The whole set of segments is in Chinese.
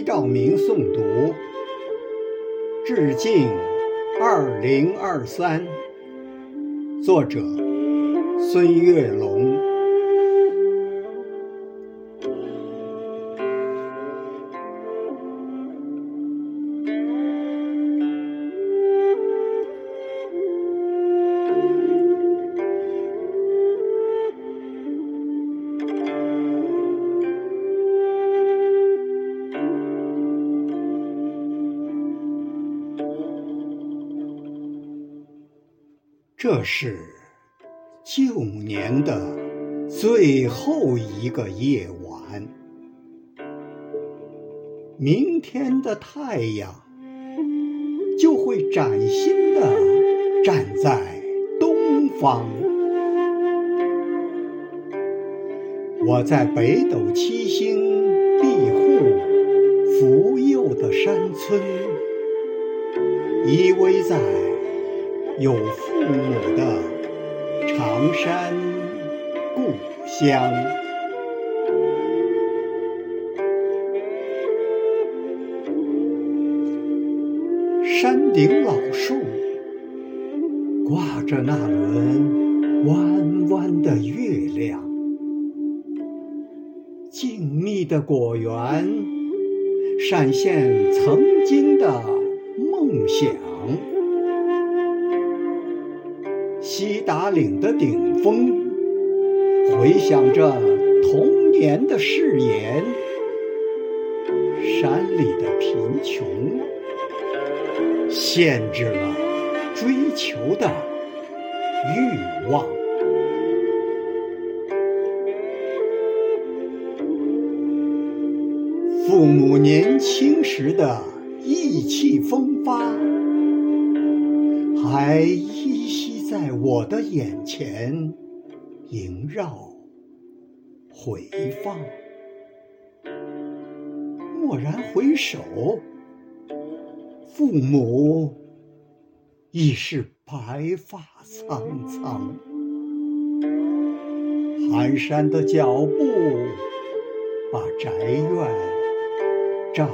齐兆明诵读，致敬二零二三。作者：孙月龙。这是旧年的最后一个夜晚，明天的太阳就会崭新的站在东方。我在北斗七星庇护、福佑的山村依偎在。有父母的长山故乡，山顶老树挂着那轮弯弯的月亮，静谧的果园闪现曾经的梦想。西达岭的顶峰，回响着童年的誓言。山里的贫穷，限制了追求的欲望。父母年轻时的意气风发，还。在我的眼前萦绕回放，蓦然回首，父母已是白发苍苍，蹒跚的脚步把宅院丈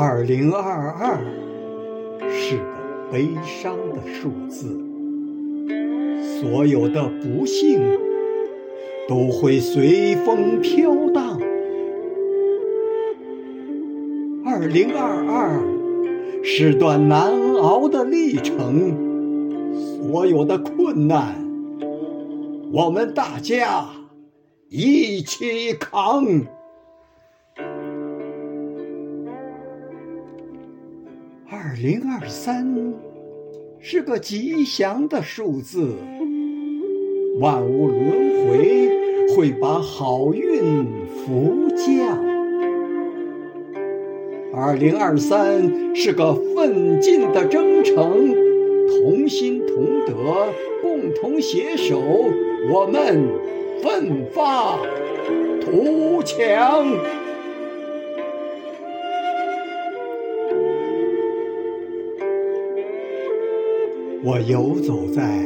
二零二二是个悲伤的数字，所有的不幸都会随风飘荡。二零二二是段难熬的历程，所有的困难，我们大家一起扛。二零二三是个吉祥的数字，万物轮回会把好运福降。二零二三是个奋进的征程，同心同德，共同携手，我们奋发图强。我游走在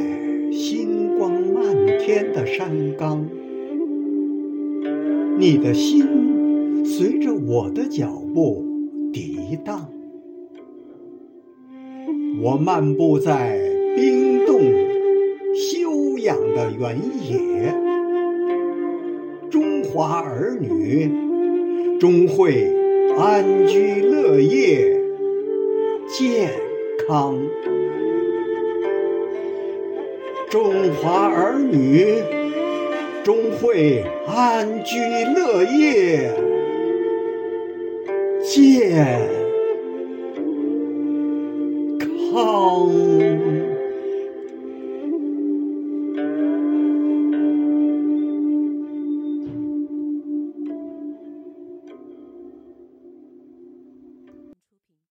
星光漫天的山岗，你的心随着我的脚步涤荡。我漫步在冰冻休养的原野，中华儿女终会安居乐业，健康。中华儿女终会安居乐业，健康。